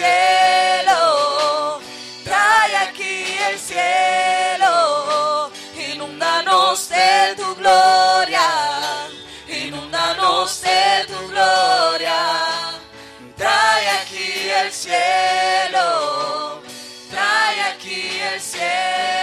cielo, trae aquí el cielo, inúndanos de tu gloria, inúndanos de tu gloria, trae aquí el cielo, trae aquí el cielo.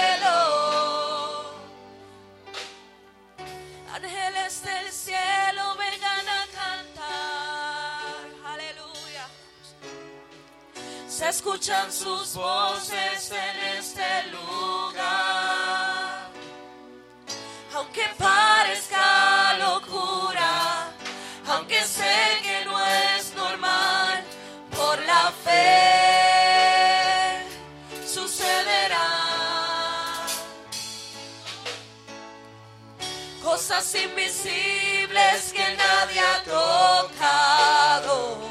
Escuchan sus voces en este lugar. Aunque parezca locura, aunque sé que no es normal, por la fe sucederá. Cosas invisibles que nadie ha tocado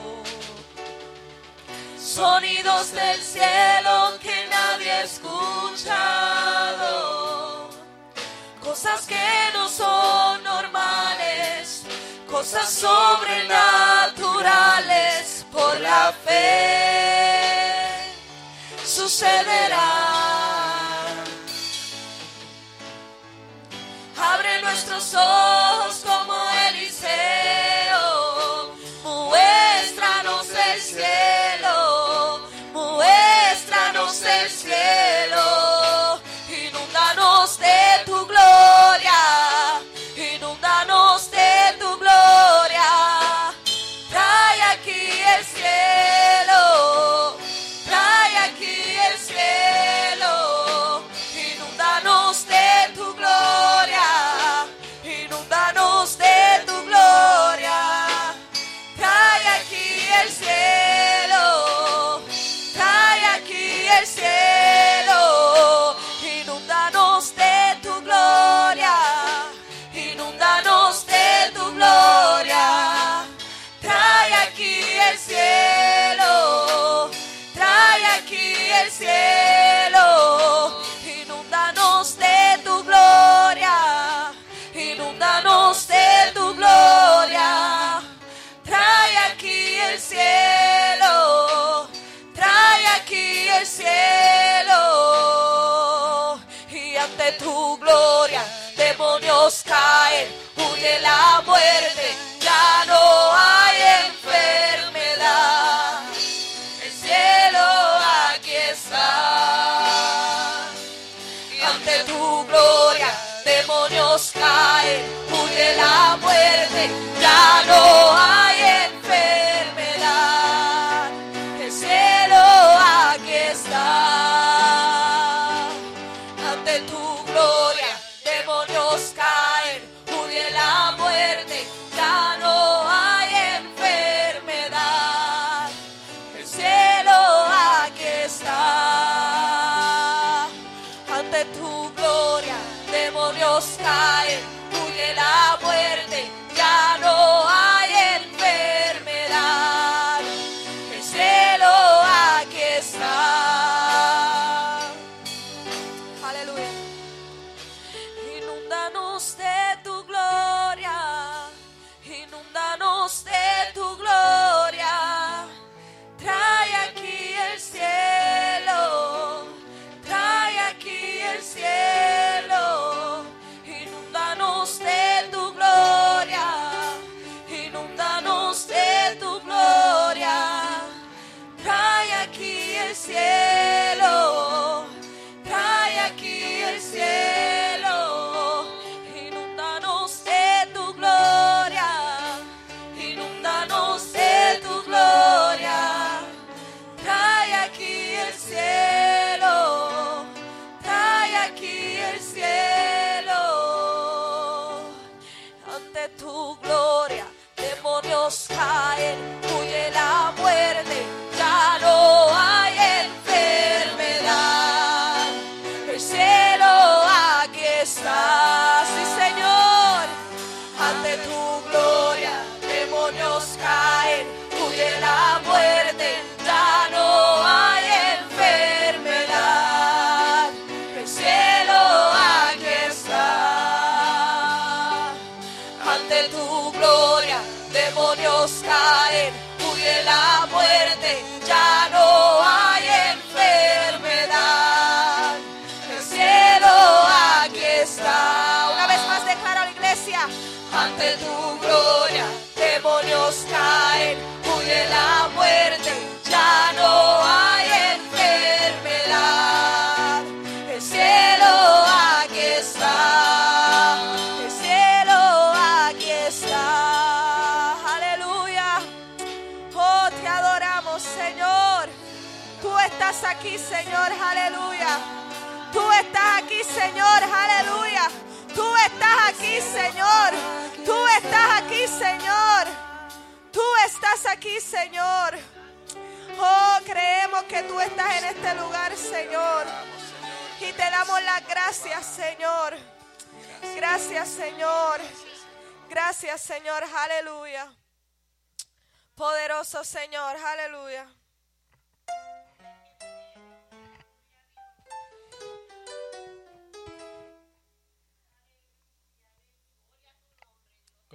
sonidos del cielo que nadie ha escuchado, cosas que no son normales, cosas sobrenaturales por la fe sucederá. Abre nuestros ojos Señor. Aleluya. Tú estás aquí, Señor. Aleluya. Tú estás aquí, Señor. Tú estás aquí, Señor. Tú estás aquí, Señor. Oh, creemos que tú estás en este lugar, Señor. Y te damos las gracias, Señor. Gracias, Señor. Gracias, Señor. Aleluya. Poderoso Señor. Aleluya.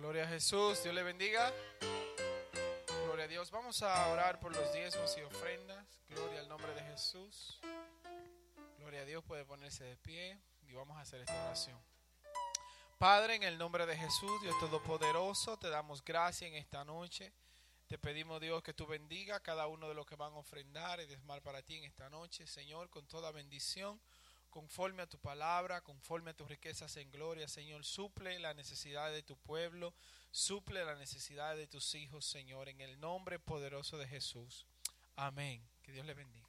Gloria a Jesús, Dios le bendiga. Gloria a Dios. Vamos a orar por los diezmos y ofrendas. Gloria al nombre de Jesús. Gloria a Dios, puede ponerse de pie y vamos a hacer esta oración. Padre, en el nombre de Jesús, Dios Todopoderoso, te damos gracias en esta noche. Te pedimos, Dios, que tú bendiga a cada uno de los que van a ofrendar y desmar para ti en esta noche, Señor, con toda bendición conforme a tu palabra, conforme a tus riquezas en gloria, Señor. Suple la necesidad de tu pueblo, suple la necesidad de tus hijos, Señor, en el nombre poderoso de Jesús. Amén. Que Dios le bendiga.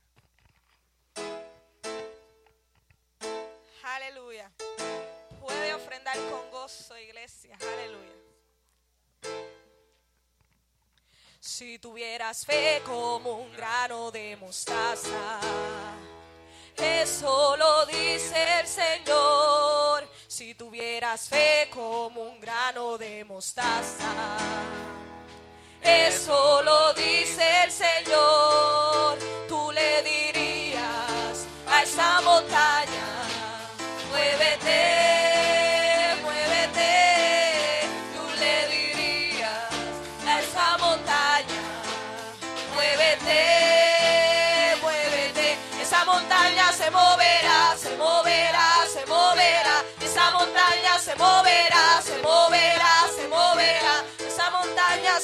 Aleluya. Puede ofrendar con gozo, iglesia. Aleluya. Si tuvieras fe como un grano de mostaza eso lo dice el Señor. Si tuvieras fe como un grano de mostaza. Eso lo dice el Señor. Tú le dirías a esa montaña,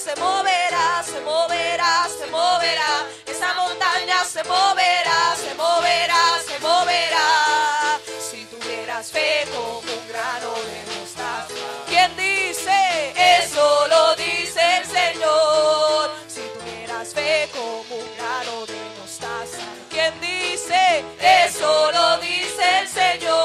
se moverá, se moverá, se moverá. Esa montaña se moverá, se moverá, se moverá. Si tuvieras fe como un grano de mostaza. ¿Quién dice? Eso lo dice el Señor. Si tuvieras fe como un grano de mostaza. ¿Quién dice? Eso lo dice el Señor.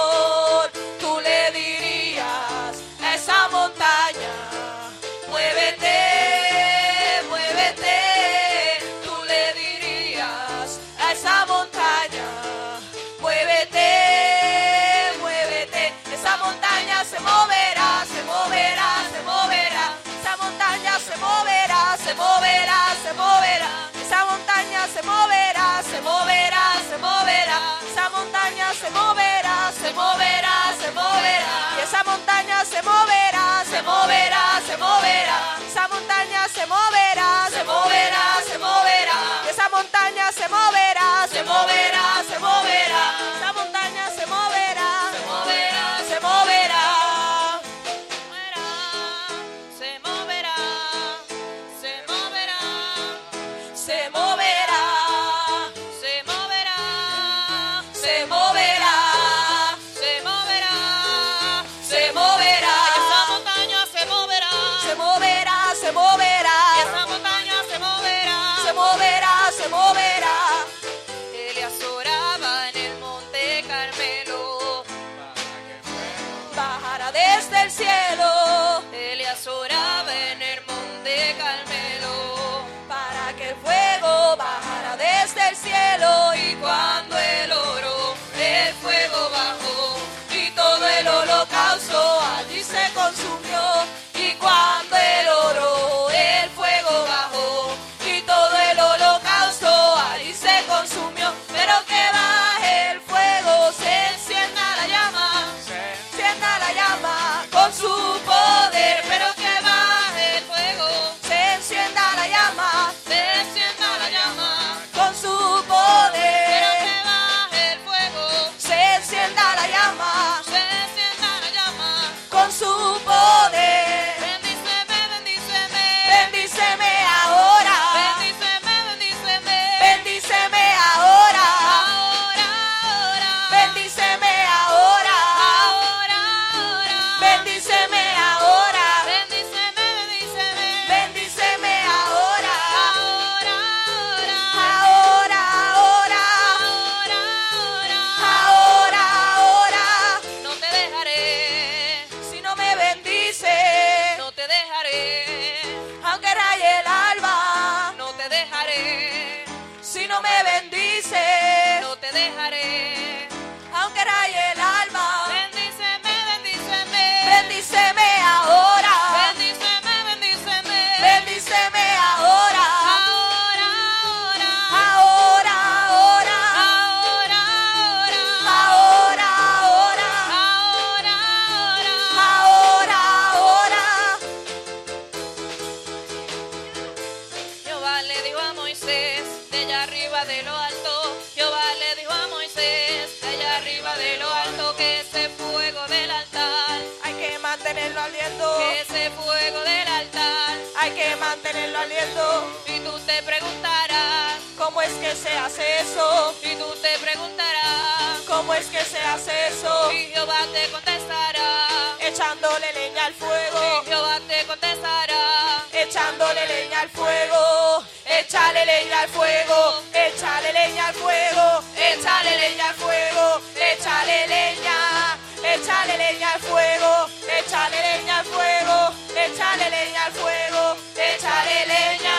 Y tú te preguntarás. ¿Cómo es que se hace eso? Y tú te preguntarás. ¿Cómo es que se hace eso? Y Jehová te contestará. Echándole leña al fuego. Y Jehová te contestará. Echándole leña al fuego. Échale leña al fuego. Échale leña al fuego. Échale leña al fuego. Échale leña. Échale leña al fuego. Échale leña al fuego. Échale leña al fuego. Échale leña.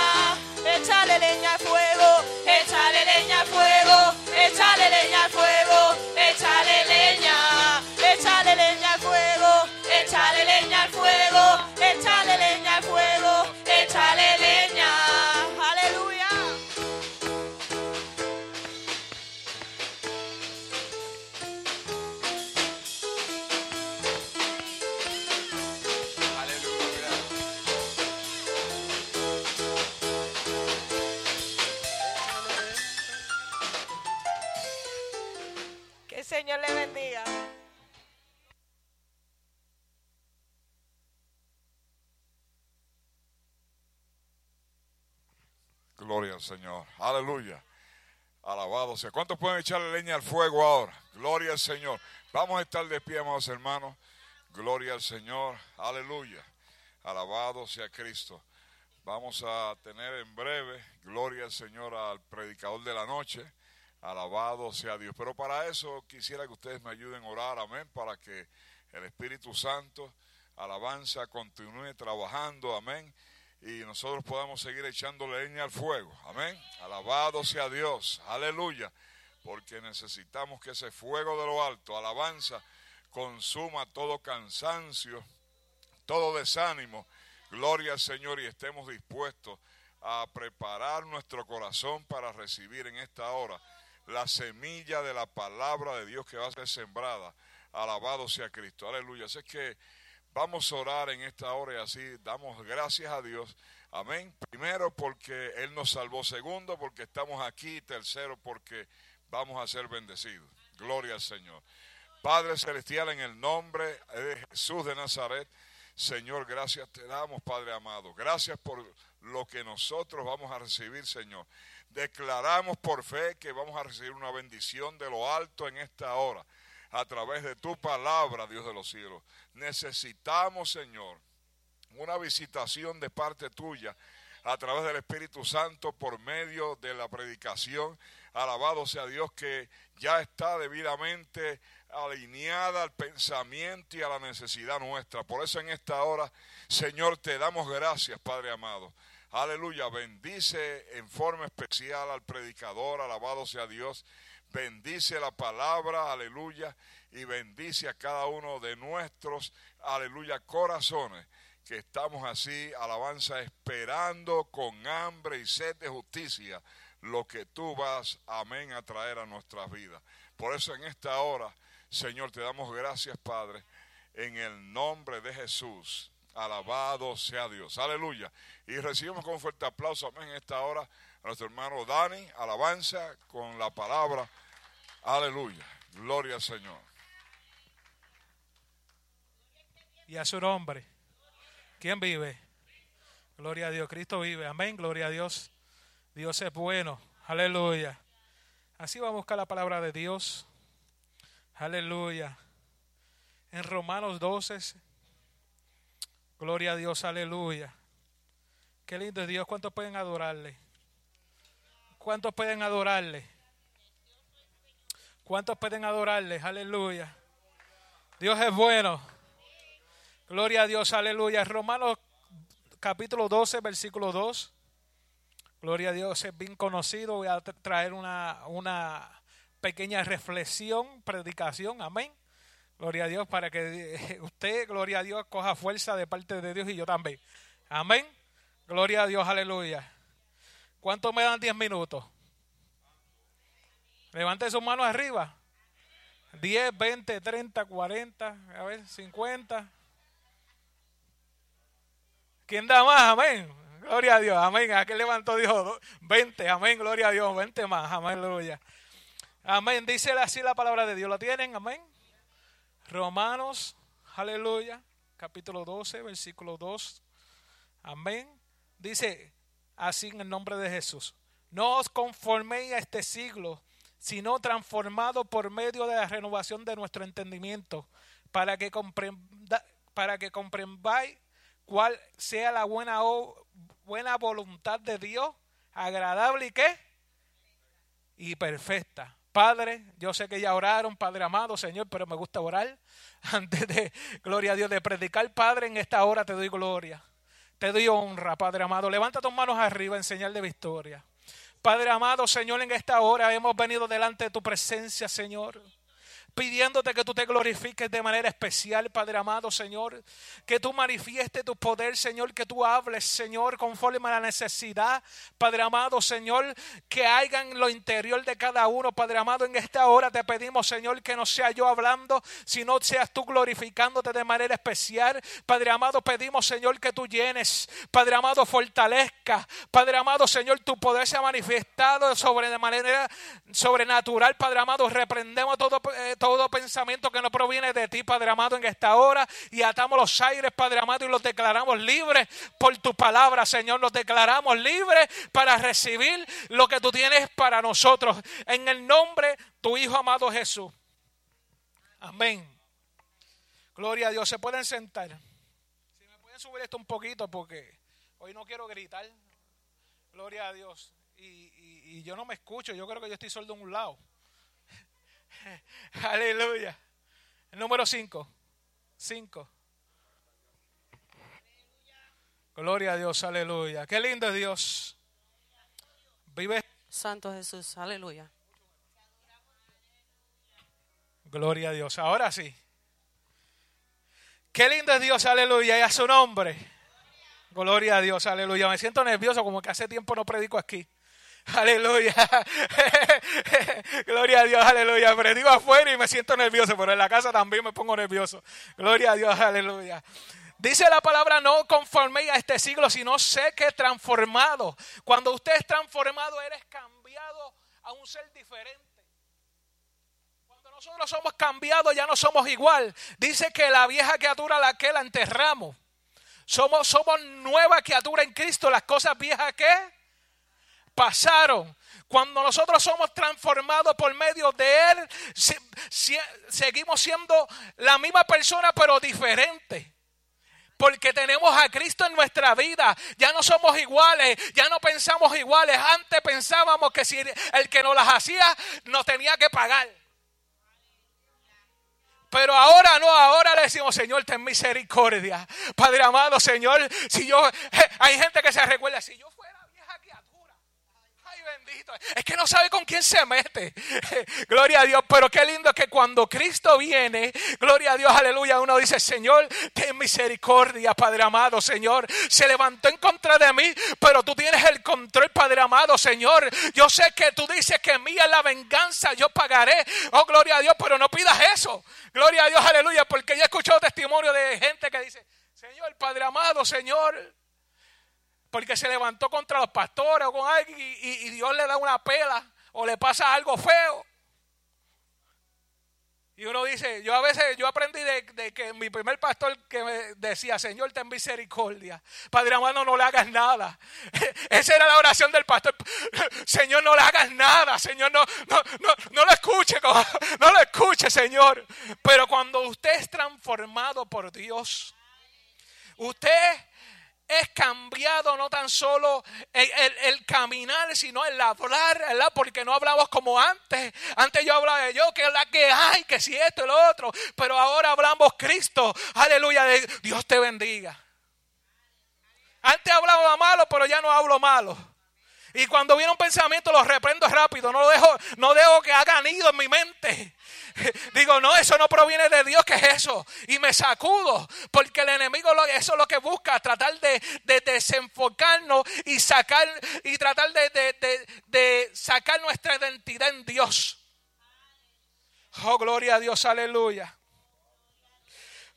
Échale leña al fuego. Échale leña al fuego. Échale leña al fuego. Señor le bendiga. Gloria al Señor. Aleluya. Alabado sea. ¿Cuántos pueden echarle leña al fuego ahora? Gloria al Señor. Vamos a estar de pie, amados hermanos. Gloria al Señor. Aleluya. Alabado sea Cristo. Vamos a tener en breve, gloria al Señor, al predicador de la noche. Alabado sea Dios. Pero para eso quisiera que ustedes me ayuden a orar, amén, para que el Espíritu Santo, alabanza, continúe trabajando, amén y nosotros podamos seguir echando leña al fuego. Amén. Alabado sea Dios. Aleluya. Porque necesitamos que ese fuego de lo alto, alabanza, consuma todo cansancio, todo desánimo. Gloria al Señor y estemos dispuestos a preparar nuestro corazón para recibir en esta hora la semilla de la palabra de Dios que va a ser sembrada. Alabado sea Cristo. Aleluya. Así es que Vamos a orar en esta hora y así damos gracias a Dios. Amén. Primero porque Él nos salvó. Segundo porque estamos aquí. Tercero porque vamos a ser bendecidos. Gloria al Señor. Padre Celestial, en el nombre de Jesús de Nazaret, Señor, gracias te damos, Padre amado. Gracias por lo que nosotros vamos a recibir, Señor. Declaramos por fe que vamos a recibir una bendición de lo alto en esta hora a través de tu palabra, Dios de los cielos. Necesitamos, Señor, una visitación de parte tuya a través del Espíritu Santo por medio de la predicación. Alabado sea Dios que ya está debidamente alineada al pensamiento y a la necesidad nuestra. Por eso en esta hora, Señor, te damos gracias, Padre amado. Aleluya, bendice en forma especial al predicador, alabado sea Dios. Bendice la palabra, aleluya, y bendice a cada uno de nuestros, aleluya, corazones, que estamos así, alabanza, esperando con hambre y sed de justicia lo que tú vas, amén, a traer a nuestras vidas. Por eso en esta hora, Señor, te damos gracias, Padre, en el nombre de Jesús. Alabado sea Dios. Aleluya. Y recibimos con fuerte aplauso, amén, en esta hora a nuestro hermano Dani, alabanza con la palabra. Aleluya. Gloria al Señor. y a su nombre. ¿Quién vive? Gloria a Dios, Cristo vive. Amén, gloria a Dios. Dios es bueno. Aleluya. Así vamos a buscar la palabra de Dios. Aleluya. En Romanos 12. Gloria a Dios, aleluya. Qué lindo es Dios. ¿Cuántos pueden adorarle? ¿Cuántos pueden adorarle? ¿Cuántos pueden adorarle? Aleluya. Dios es bueno. Gloria a Dios, aleluya. Romanos capítulo 12, versículo 2. Gloria a Dios, es bien conocido. Voy a tra- traer una, una pequeña reflexión, predicación, amén. Gloria a Dios, para que eh, usted, gloria a Dios, coja fuerza de parte de Dios y yo también. Amén. Gloria a Dios, aleluya. ¿Cuánto me dan 10 minutos? Levante sus manos arriba. 10, 20, 30, 40, a ver, 50. ¿Quién da más? Amén. Gloria a Dios. Amén. Aquel levantó Dios 20. Amén. Gloria a Dios. 20 más. Amén. Aleluya. Amén. Dice así la palabra de Dios. ¿Lo tienen? Amén. Romanos. Aleluya. capítulo 12, versículo 2. Amén. Dice así en el nombre de Jesús. No os conforméis a este siglo, sino transformado por medio de la renovación de nuestro entendimiento, para que, comprenda, para que comprendáis cuál sea la buena, buena voluntad de Dios, agradable y qué? Y perfecta. Padre, yo sé que ya oraron, Padre amado, Señor, pero me gusta orar antes de, gloria a Dios, de predicar, Padre, en esta hora te doy gloria. Te doy honra, Padre amado. Levanta tus manos arriba en señal de victoria. Padre amado, Señor, en esta hora hemos venido delante de tu presencia, Señor pidiéndote que tú te glorifiques de manera especial, Padre amado, Señor, que tú manifiestes tu poder, Señor, que tú hables, Señor, conforme a la necesidad, Padre amado, Señor, que haya en lo interior de cada uno, Padre amado, en esta hora te pedimos, Señor, que no sea yo hablando, sino seas tú glorificándote de manera especial, Padre amado, pedimos, Señor, que tú llenes, Padre amado, fortalezca, Padre amado, Señor, tu poder se ha manifestado sobre de manera sobrenatural, Padre amado, reprendemos todo eh, todo pensamiento que no proviene de ti, Padre amado, en esta hora. Y atamos los aires, Padre amado, y los declaramos libres por tu palabra, Señor. Los declaramos libres para recibir lo que tú tienes para nosotros. En el nombre de tu Hijo amado Jesús. Amén. Gloria a Dios. Se pueden sentar. Si me pueden subir esto un poquito porque hoy no quiero gritar. Gloria a Dios. Y, yo no me escucho. Yo creo que yo estoy sordo en un lado. Aleluya. El número 5. 5. Gloria a Dios, aleluya. Qué lindo es Dios. Vive. Santo Jesús, aleluya. Gloria a Dios. Ahora sí. Qué lindo es Dios, aleluya. Y a su nombre. Gloria a Dios, aleluya. Me siento nervioso como que hace tiempo no predico aquí. Aleluya. Gloria a Dios, aleluya. Pero digo afuera y me siento nervioso, pero en la casa también me pongo nervioso. Gloria a Dios, aleluya. Dice la palabra, no conforméis a este siglo, sino sé que transformado. Cuando usted es transformado, eres cambiado a un ser diferente. Cuando nosotros somos cambiados, ya no somos igual. Dice que la vieja criatura la que la enterramos. Somos, somos nueva criatura en Cristo. Las cosas viejas que pasaron. Cuando nosotros somos transformados por medio de Él, seguimos siendo la misma persona pero diferente. Porque tenemos a Cristo en nuestra vida. Ya no somos iguales, ya no pensamos iguales. Antes pensábamos que si el que nos las hacía nos tenía que pagar. Pero ahora no, ahora le decimos, Señor, ten misericordia. Padre amado, Señor, si yo, hay gente que se recuerda, si yo es que no sabe con quién se mete. gloria a Dios. Pero qué lindo que cuando Cristo viene, gloria a Dios, aleluya, uno dice, Señor, ten misericordia, Padre amado, Señor. Se levantó en contra de mí, pero tú tienes el control, Padre amado, Señor. Yo sé que tú dices que mía es la venganza, yo pagaré. Oh, gloria a Dios, pero no pidas eso. Gloria a Dios, aleluya, porque yo he escuchado testimonio de gente que dice, Señor, Padre amado, Señor porque se levantó contra los pastores o con alguien y, Dios le da una pela o le pasa algo feo. Y uno dice, yo a veces, yo aprendí de, que mi primer pastor que me decía, Señor, ten misericordia. Padre amado, no le hagas nada. Esa era la oración del pastor. Señor, no le hagas nada. Señor, no, no, no, no lo escuche. No lo escuche, Señor. Pero cuando usted es transformado por Dios, usted es cambiado no tan solo el, caminar, sino el hablar, ¿verdad? Porque no hablamos como antes. Antes yo hablaba de yo, que es la que hay, que si esto y otro. Pero ahora hablamos Cristo. Aleluya, Dios te bendiga. Antes hablaba malo, pero ya no hablo malo. Y cuando viene un pensamiento lo reprendo rápido, no lo dejo, no dejo que haga nido en mi mente. Digo, no, eso no proviene de Dios, ¿qué es eso? Y me sacudo, porque el enemigo eso es lo que busca, tratar de, desenfocarnos y sacar y tratar de, de sacar nuestra identidad en Dios. Oh, gloria a Dios, aleluya.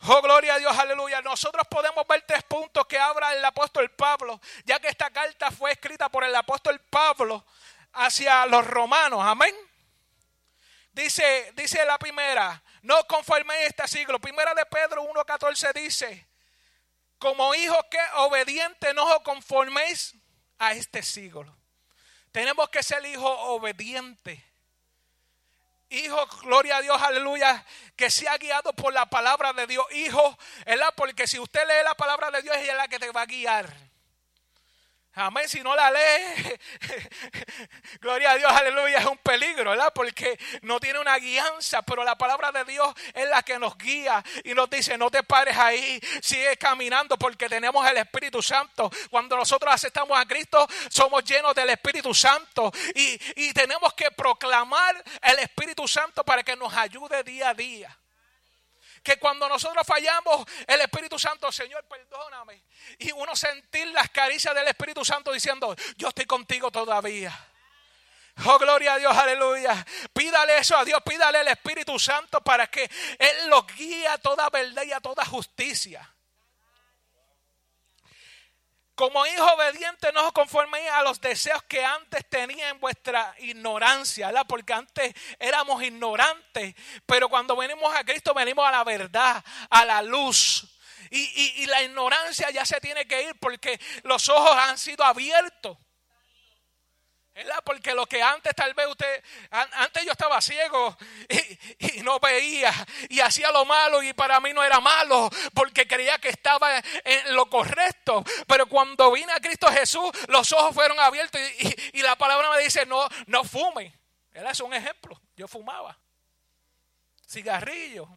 Oh, gloria a Dios, aleluya. Nosotros podemos ver tres puntos que habla el apóstol Pablo, ya que esta carta fue escrita por el apóstol Pablo hacia los romanos. Amén. Dice, dice la primera, no conforméis este siglo. Primera de Pedro 1.14 dice, como hijos que obedientes no os conforméis a este siglo. Tenemos que ser hijos obedientes. Hijo, gloria a Dios, aleluya, que sea guiado por la palabra de Dios. Hijo, ¿verdad? Porque si usted lee la palabra de Dios, ella es la que te va a guiar. Amén. Si no la lee, gloria a Dios, aleluya, es un peligro, ¿verdad? Porque no tiene una guianza, pero la palabra de Dios es la que nos guía y nos dice, no te pares ahí, sigue caminando porque tenemos el Espíritu Santo. Cuando nosotros aceptamos a Cristo, somos llenos del Espíritu Santo y, y tenemos que proclamar el Espíritu Santo para que nos ayude día a día que cuando nosotros fallamos, el Espíritu Santo, Señor, perdóname. Y uno sentir las caricias del Espíritu Santo diciendo, yo estoy contigo todavía. Oh, gloria a Dios, aleluya. Pídale eso a Dios, pídale el Espíritu Santo para que Él lo guíe a toda verdad y a toda justicia. Como hijos obedientes, no os conforméis a los deseos que antes tenía en vuestra ignorancia, ¿verdad? Porque antes éramos ignorantes, pero cuando venimos a Cristo venimos a la verdad, a la luz. Y, y la ignorancia ya se tiene que ir porque los ojos han sido abiertos. ¿Verdad? Porque lo que antes tal vez usted, antes yo estaba ciego y, no veía y hacía lo malo y para mí no era malo porque creía que estaba en lo correcto. Pero cuando vine a Cristo Jesús, los ojos fueron abiertos y, la palabra me dice, no, no fume. Es un ejemplo. Yo fumaba. Cigarrillo,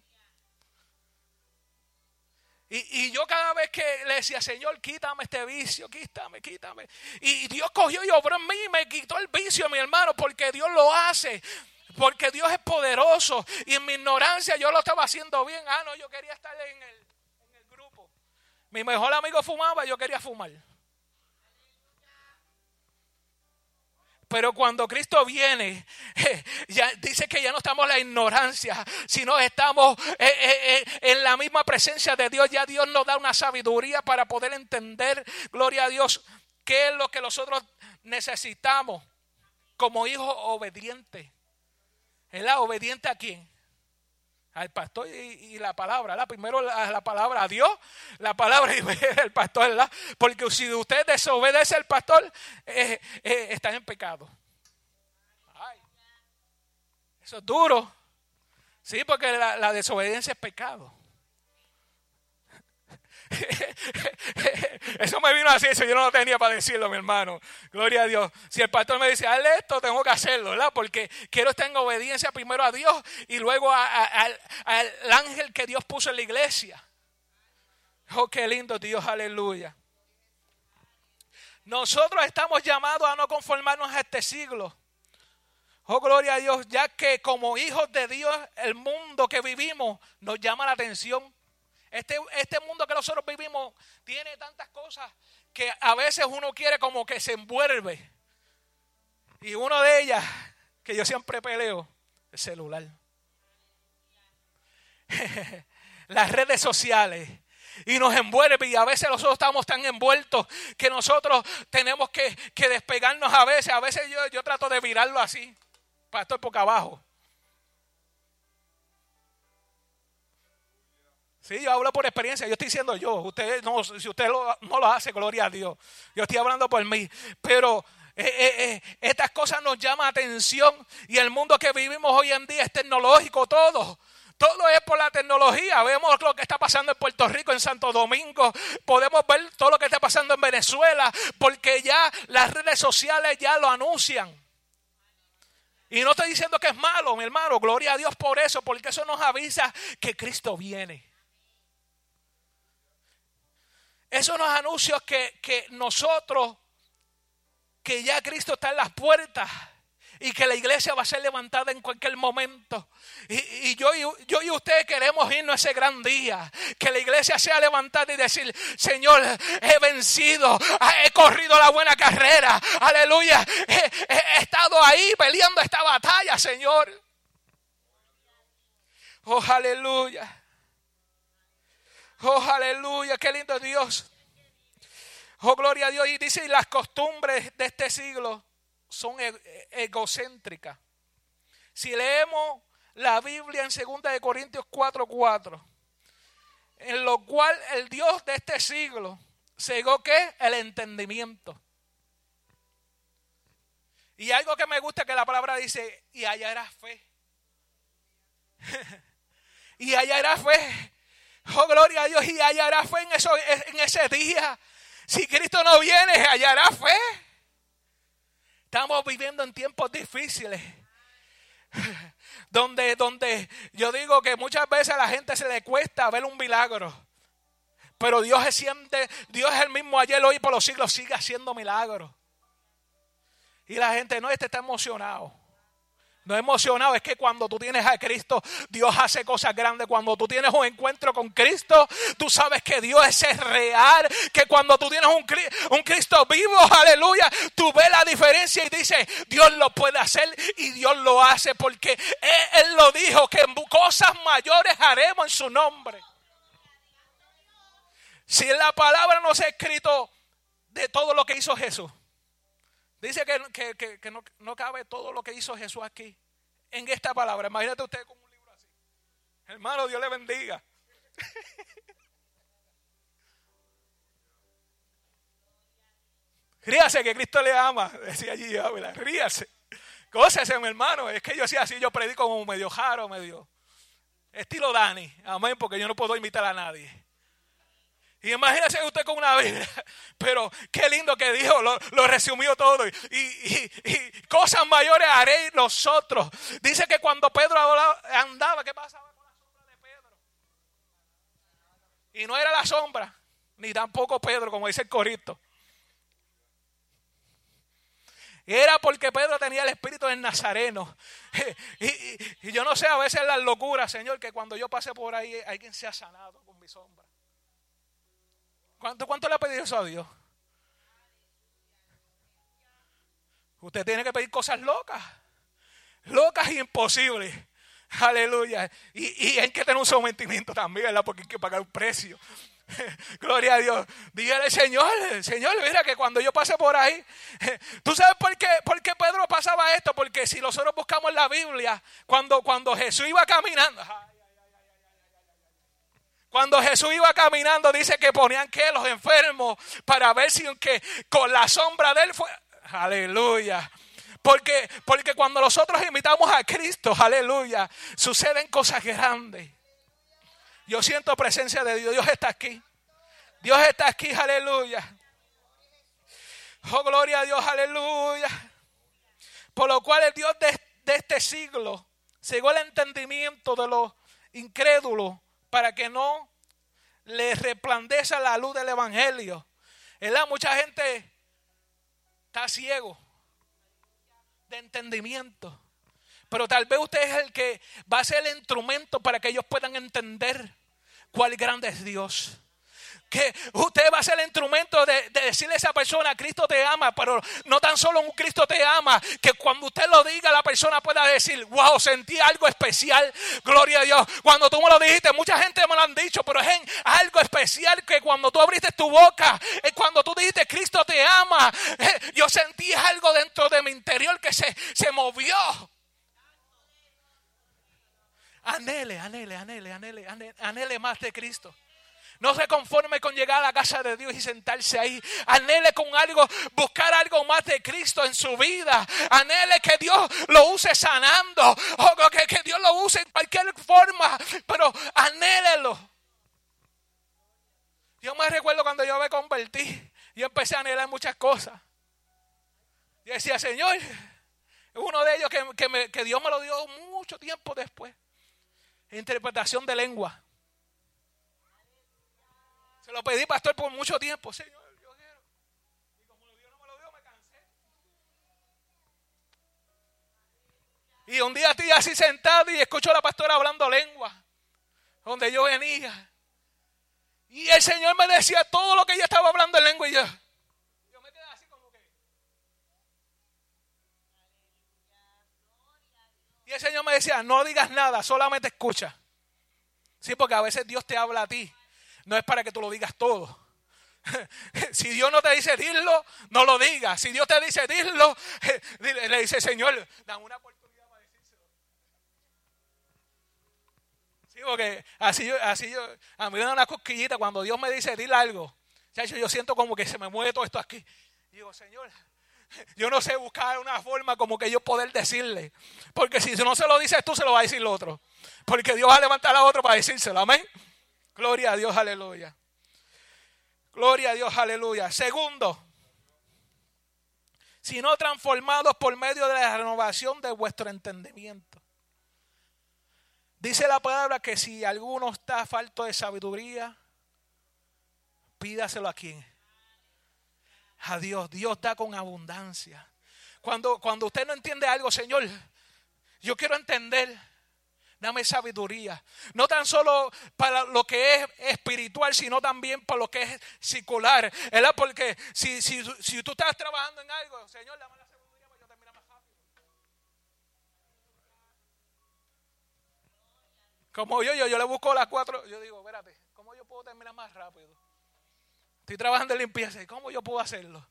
y, yo cada vez que le decía, Señor, quítame este vicio, quítame, quítame. Y Dios cogió y obró en mí y me quitó el vicio, mi hermano, porque Dios lo hace. Porque Dios es poderoso. Y en mi ignorancia yo lo estaba haciendo bien. Ah, no, yo quería estar en el, en el grupo. Mi mejor amigo fumaba, yo quería fumar. Pero cuando Cristo viene, dice que ya no estamos en la ignorancia, sino estamos eh, eh, eh, en la misma presencia de Dios. Ya Dios nos da una sabiduría para poder entender, gloria a Dios, qué es lo que nosotros necesitamos como hijos obedientes. ¿la obediente a quién? Al pastor y, la palabra, la primero la, palabra a Dios, la palabra y el pastor, ¿verdad? porque si usted desobedece al pastor, eh, eh, en pecado. eso es duro, sí, porque la desobediencia es pecado. Eso me vino así, eso yo no lo tenía para decirlo, mi hermano. Gloria a Dios. Si el pastor me dice, hazle esto, tengo que hacerlo, ¿verdad? Porque quiero estar en obediencia primero a Dios y luego al ángel que Dios puso en la iglesia. Oh, qué lindo Dios, aleluya. Nosotros estamos llamados a no conformarnos a este siglo. Oh, gloria a Dios, ya que como hijos de Dios, el mundo que vivimos nos llama la atención este, este mundo que nosotros vivimos tiene tantas cosas que a veces uno quiere como que se envuelve. Y una de ellas, que yo siempre peleo, el celular. Las redes sociales. Y nos envuelve y a veces nosotros estamos tan envueltos que nosotros tenemos que, despegarnos a veces. A veces yo, yo trato de virarlo así, para estar por abajo. Sí, yo hablo por experiencia, yo estoy diciendo yo, usted no, si usted no lo hace, gloria a Dios. Yo estoy hablando por mí, pero eh, eh, eh, estas cosas nos llaman atención y el mundo que vivimos hoy en día es tecnológico todo. Todo es por la tecnología. Vemos lo que está pasando en Puerto Rico, en Santo Domingo. Podemos ver todo lo que está pasando en Venezuela, porque ya las redes sociales ya lo anuncian. Y no estoy diciendo que es malo, mi hermano. Gloria a Dios por eso, porque eso nos avisa que Cristo viene. Esos son los anuncios que, que nosotros, que ya Cristo está en las puertas y que la iglesia va a ser levantada en cualquier momento. Y, yo, yo, y usted queremos irnos a ese gran día. Que la iglesia sea levantada y decir, Señor, he vencido, he corrido la buena carrera. Aleluya. he estado ahí peleando esta batalla, Señor. Oh, aleluya. Oh, aleluya, qué lindo Dios. Oh, gloria a Dios. Y dice, y las costumbres de este siglo son e-, egocéntricas. Si leemos la Biblia en 2 de Corintios 4:4, en lo cual el Dios de este siglo cegó que el entendimiento. Y algo que me gusta que la palabra dice, y hallará fe. y hallará fe. Oh, gloria a Dios, y hallará fe en, eso, en ese día. Si Cristo no viene, hallará fe. Estamos viviendo en tiempos difíciles. Donde, donde yo digo que muchas veces a la gente se le cuesta ver un milagro. Pero Dios es siempre, Dios es el mismo ayer, hoy por los siglos, sigue haciendo milagros. Y la gente, no, este está emocionado. No emocionado, es que cuando tú tienes a Cristo, Dios hace cosas grandes. Cuando tú tienes un encuentro con Cristo, tú sabes que Dios es real. Que cuando tú tienes un, un Cristo vivo, aleluya, tú ves la diferencia y dices, Dios lo puede hacer y Dios lo hace porque Él, él lo dijo, que cosas mayores haremos en su nombre. Si la palabra no se ha escrito de todo lo que hizo Jesús, Dice que, no, cabe todo lo que hizo Jesús aquí, en esta palabra. Imagínate usted con un libro así. Hermano, Dios le bendiga. Ríase que Cristo le ama, decía allí, ríase. Cosas, mi hermano, es que yo hacía así, yo predico como medio jaro, medio estilo Dani, amén, porque yo no puedo invitar a nadie. Y imagínese usted con una Biblia. Pero qué lindo que dijo, lo, resumió todo. Y, cosas mayores haréis nosotros. Dice que cuando Pedro andaba, ¿qué pasaba con la sombra de Pedro? Y no era la sombra, ni tampoco Pedro, como dice el corito. Era porque Pedro tenía el espíritu del Nazareno. Y, yo no sé, a veces las locuras, Señor, que cuando yo pase por ahí, alguien se ha sanado con mi sombra. ¿Cuánto, cuánto le ha pedido eso a Dios? Usted tiene que pedir cosas locas. Locas e imposibles. Aleluya. Y, hay que tener un sometimiento también, ¿verdad? Porque hay que pagar un precio. Gloria a Dios. Dígale, Señor, Señor, mira que cuando yo pase por ahí, ¿tú sabes por qué, por qué Pedro pasaba esto? Porque si nosotros buscamos la Biblia, cuando, cuando Jesús iba caminando, cuando Jesús iba caminando, dice que ponían que los enfermos para ver si que con la sombra de él fue. Aleluya. Porque, porque cuando nosotros invitamos a Cristo, aleluya, suceden cosas grandes. Yo siento presencia de Dios. Dios está aquí. Dios está aquí, aleluya. Oh, gloria a Dios, aleluya. Por lo cual el Dios de, de este siglo cegó el entendimiento de los incrédulos para que no le resplandezca la luz del Evangelio. ¿Verdad? Mucha gente está ciego de entendimiento. Pero tal vez usted es el que va a ser el instrumento para que ellos puedan entender cuál grande es Dios que usted va a ser el instrumento de, decirle a esa persona, Cristo te ama, pero no tan solo un Cristo te ama, que cuando usted lo diga la persona pueda decir, wow, sentí algo especial, gloria a Dios. Cuando tú me lo dijiste, mucha gente me lo han dicho, pero es algo especial que cuando tú abriste tu boca, cuando tú dijiste, Cristo te ama, eh, yo sentí algo dentro de mi interior que se, se movió. Anhele, anhele, anhele, anhele, anhele más de Cristo. No se conforme con llegar a la casa de Dios y sentarse ahí. Anhele con algo, buscar algo más de Cristo en su vida. Anhele que Dios lo use sanando. O que, que Dios lo use en cualquier forma. Pero anhélelo. Yo me recuerdo cuando yo me convertí. Yo empecé a anhelar muchas cosas. Y decía, Señor, uno de ellos que, que, que Dios me lo dio mucho tiempo después. Interpretación de lengua lo pedí, pastor, por mucho tiempo. Señor, yo quiero. Y como lo dio, no me lo dio, me cansé. Y un día estoy así sentado y escucho a la pastora hablando lengua. Donde yo venía. Y el Señor me decía todo lo que ella estaba hablando en lengua y yo. Yo me quedé así como que. Y el Señor me decía, no digas nada, solamente escucha. Sí, porque a veces Dios te habla a ti no es para que tú lo digas todo. Si Dios no te dice dilo, no lo digas. Si Dios te dice dilo, le dice Señor, dame una oportunidad para decírselo. Sí, porque así yo, así yo, a mí me da una cosquillita cuando Dios me dice, dile algo. Yo siento como que se me mueve todo esto aquí. Y digo, Señor, yo no sé buscar una forma como que yo poder decirle. Porque si no se lo dices tú, se lo va a decir el otro. Porque Dios va a levantar a otro para decírselo. Amén. Gloria a Dios, aleluya. Gloria a Dios, aleluya. Segundo, sino transformados por medio de la renovación de vuestro entendimiento. Dice la palabra que si alguno está falto de sabiduría, pídaselo a quien. A Dios. Dios da con abundancia. Cuando, cuando usted no entiende algo, Señor, yo quiero entender. Dame sabiduría. No tan solo para lo que es espiritual, sino también para lo que es circular. ¿Verdad? Porque si, si, si tú estás trabajando en algo, Señor, dame la sabiduría para yo terminar más rápido. Como yo, yo, yo le busco las cuatro. Yo digo, espérate, ¿cómo yo puedo terminar más rápido? Estoy trabajando en limpieza. ¿Cómo yo puedo hacerlo?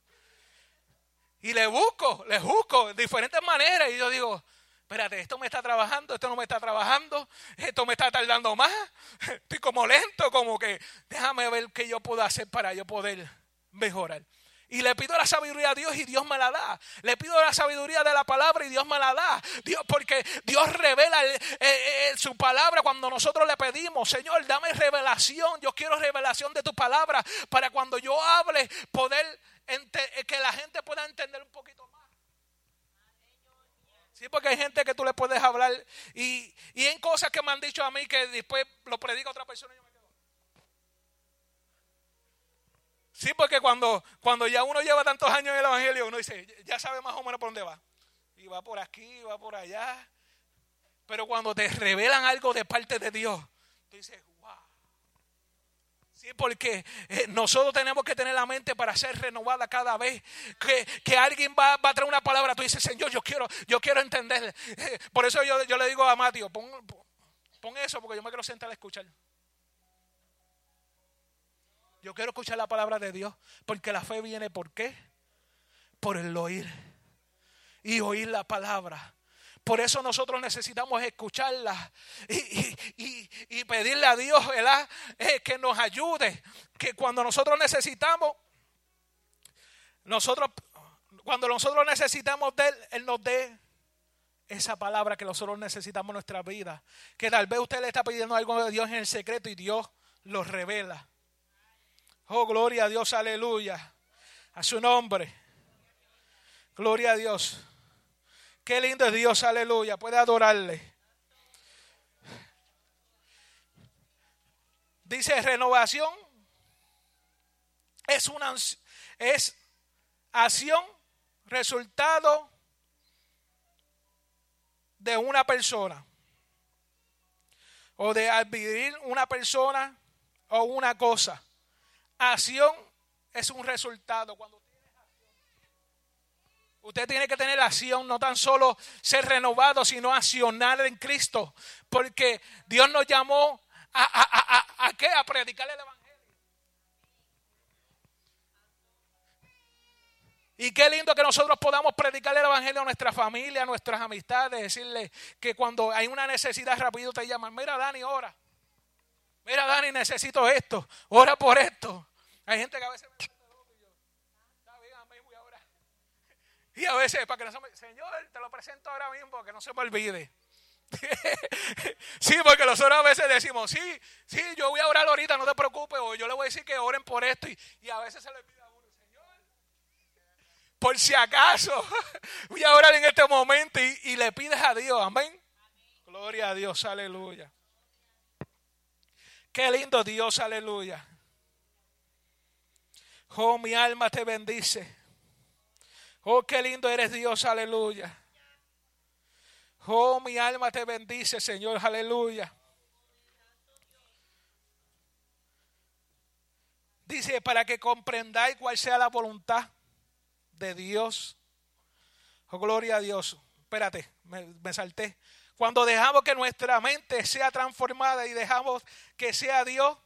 Y le busco, le busco de diferentes maneras. Y yo digo, espérate, esto me está trabajando, esto no me está trabajando, esto me está tardando más, estoy como lento, como que déjame ver qué yo puedo hacer para yo poder mejorar. Y le pido la sabiduría a Dios y Dios me la da. Le pido la sabiduría de la palabra y Dios me la da. Dios, porque Dios revela su palabra cuando nosotros le pedimos, Señor, dame revelación. Yo quiero revelación de tu palabra para cuando yo hable, poder que la gente pueda entender un poquito. Sí, porque hay gente que tú le puedes hablar y, y en cosas que me han dicho a mí que después lo predica otra persona y yo me quedo. Sí, porque cuando, cuando ya uno lleva tantos años en el Evangelio, uno dice, ya sabe más o menos por dónde va. Y va por aquí, va por allá. Pero cuando te revelan algo de parte de Dios, tú dices, Sí, porque eh, nosotros tenemos que tener la mente para ser renovada cada vez que, alguien va, a traer una palabra. Tú dices, Señor, yo quiero, yo quiero entender. Eh, por eso yo, le digo a Mateo, pon, pon eso porque yo me quiero sentar a escuchar. Yo quiero escuchar la palabra de Dios porque la fe viene por qué? Por el oír. Y oír la palabra. Por eso nosotros necesitamos escucharla y, pedirle a Dios eh, que nos ayude. Que cuando nosotros necesitamos, nosotros, cuando nosotros necesitamos de Él, Él nos dé esa palabra que nosotros necesitamos en nuestra vida. Que tal vez usted le está pidiendo algo de Dios en el secreto y Dios lo revela. Oh, gloria a Dios, aleluya. A su nombre. Gloria a Dios. Qué lindo es Dios, aleluya. Puede adorarle. Dice renovación. Es una es acción, resultado de una persona. O de adquirir una persona o una cosa. Acción es un resultado. Cuando Usted tiene que tener acción, no tan solo ser renovado, sino accionar en Cristo. Porque Dios nos llamó a, a, a, qué? A predicar el Evangelio. Y qué lindo que nosotros podamos predicar el Evangelio a nuestra familia, a nuestras amistades, decirle que cuando hay una necesidad rápido te llaman, mira Dani, ora. Mira Dani, necesito esto, ora por esto. Hay gente que a veces me Y a veces, para que no se me... Señor, te lo presento ahora mismo, que no se me olvide. sí, porque nosotros a veces decimos, sí, sí, yo voy a orar ahorita, no te preocupes, o yo le voy a decir que oren por esto, y, a veces se le pide a uno, Señor, por si acaso, voy a orar en este momento y, y le pides a Dios, amén. Gloria a Dios, aleluya. Qué lindo Dios, aleluya. Oh, mi alma te bendice. Oh, qué lindo eres Dios, aleluya. Oh, mi alma te bendice, Señor, aleluya. Dice, para que comprendáis cuál sea la voluntad de Dios. Oh, gloria a Dios. Espérate, me, me, salté. Cuando dejamos que nuestra mente sea transformada y dejamos que sea Dios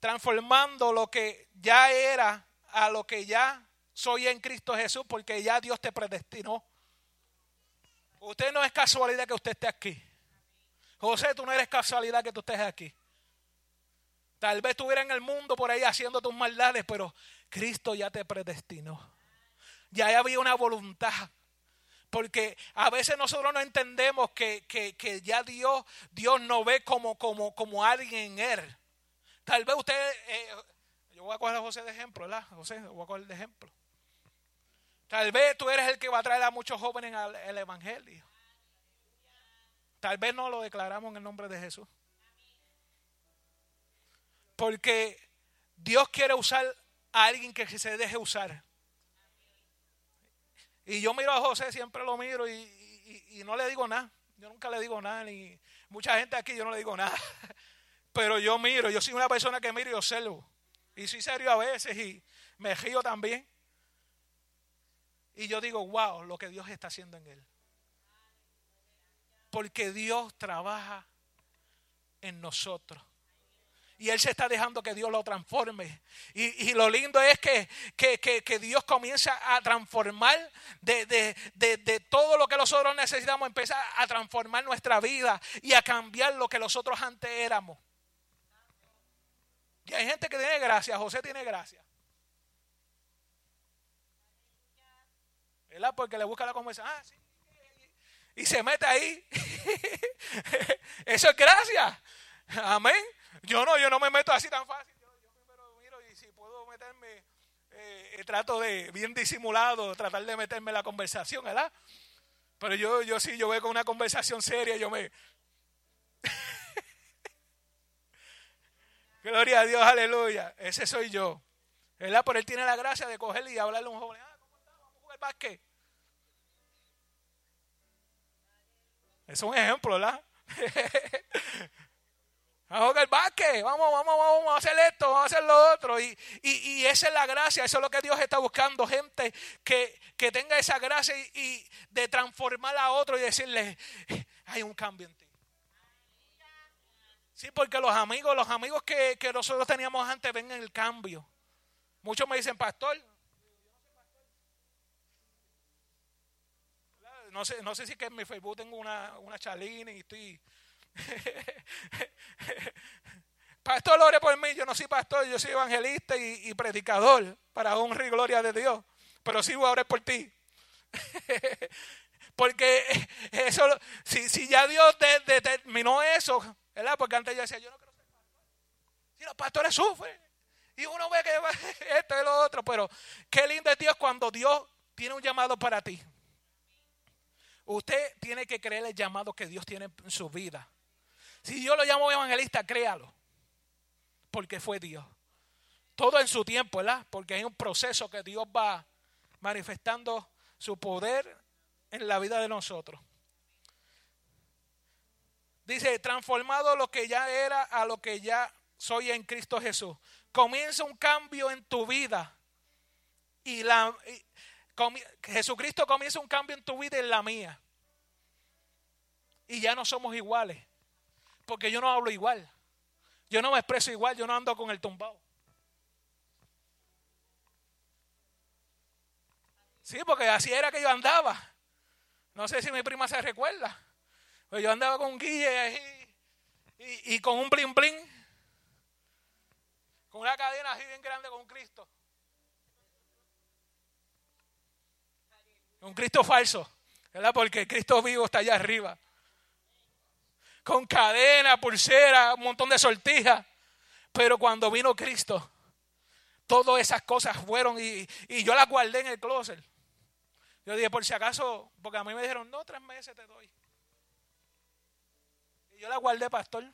transformando lo que ya era a lo que ya soy en Cristo Jesús porque ya Dios te predestinó. Usted no es casualidad que usted esté aquí. José, tú no eres casualidad que tú estés aquí. Tal vez estuvieras en el mundo por ahí haciendo tus maldades, pero Cristo ya te predestinó. Ya había una voluntad. Porque a veces nosotros no entendemos que, que, que ya Dios, Dios no ve como, como, como alguien en Él. Tal vez usted, eh, yo voy a coger a José de ejemplo, ¿verdad? José, voy a coger de ejemplo. Tal vez tú eres el que va a traer a muchos jóvenes al, Evangelio. Tal vez no lo declaramos en el nombre de Jesús. Porque Dios quiere usar a alguien que se deje usar. Y yo miro a José, siempre lo miro y, y- y no le digo nada. Yo nunca le digo nada, ni mucha gente aquí yo no le digo nada. Pero yo miro, yo soy una persona que miro y observo. Y soy serio a veces y me río también. Y yo digo, wow, lo que Dios está haciendo en él. Porque Dios trabaja en nosotros. Y Él se está dejando que Dios lo transforme. Y, y lo lindo es que, que- que- que Dios comienza a transformar de, de- de- de todo lo que nosotros necesitamos, empieza a transformar nuestra vida y a cambiar lo que nosotros antes éramos. Y hay gente que tiene gracia, José tiene gracia. ¿Verdad? Porque le busca la conversación. Ah, sí. Y se mete ahí. Eso es gracia. Amén. Yo no, yo no me meto así tan fácil. Yo, yo primero miro y si puedo meterme, eh, eh, trato de, bien disimulado, tratar de meterme en la conversación, ¿verdad? Pero yo, yo sí, yo veo con una conversación seria, yo me... Gloria a Dios, aleluya. Ese soy yo. ¿Verdad? Pero él tiene la gracia de cogerle y hablarle a un joven. Jugar básquet. Es un ejemplo, ¿verdad? A jugar básquet, vamos, vamos, vamos a hacer esto, vamos a hacer lo otro. Y, y, y esa es la gracia, eso es lo que Dios está buscando, gente que, que tenga esa gracia y, y de transformar a otro y decirle, hay un cambio en ti. Sí, porque los amigos, los amigos que, que nosotros teníamos antes ven el cambio. Muchos me dicen, pastor, no sé, no sé si que en mi Facebook tengo una, una chalina y estoy... pastor, ore por mí. Yo no soy pastor, yo soy evangelista y, predicador para honra y gloria de Dios. Pero sí voy a orar por ti. Porque eso, si, si ya Dios de- determinó eso, ¿verdad? Porque antes yo decía, yo no quiero ser pastor. Si los pastores sufren. Y uno ve que va esto y lo otro. Pero qué lindo es Dios cuando Dios tiene un llamado para ti. Usted tiene que creer el llamado que Dios tiene en su vida. Si yo lo llamo evangelista, créalo. Porque fue Dios. Todo en su tiempo, ¿verdad? Porque hay un proceso que Dios va manifestando su poder en la vida de nosotros. Dice, transformado lo que ya era a lo que ya soy en Cristo Jesús. Comienza un cambio en tu vida. Y la, Jesucristo comienza un cambio en tu vida y en la mía. Y ya no somos iguales. Porque yo no hablo igual. Yo no me expreso igual. Yo no ando con el tumbao. Sí, porque así era que yo andaba. No sé si mi prima se recuerda. Pues yo andaba con un guille y, y con un bling bling. Con una cadena así bien grande con Cristo. Un Cristo falso. ¿Verdad? Porque Cristo vivo está allá arriba. Con cadena, pulsera, un montón de sortijas. Pero cuando vino Cristo, todas esas cosas fueron y, y yo las guardé en el closet. Yo dije, por si acaso, porque a mí me dijeron, no, tres meses te doy. Y yo la guardé, pastor.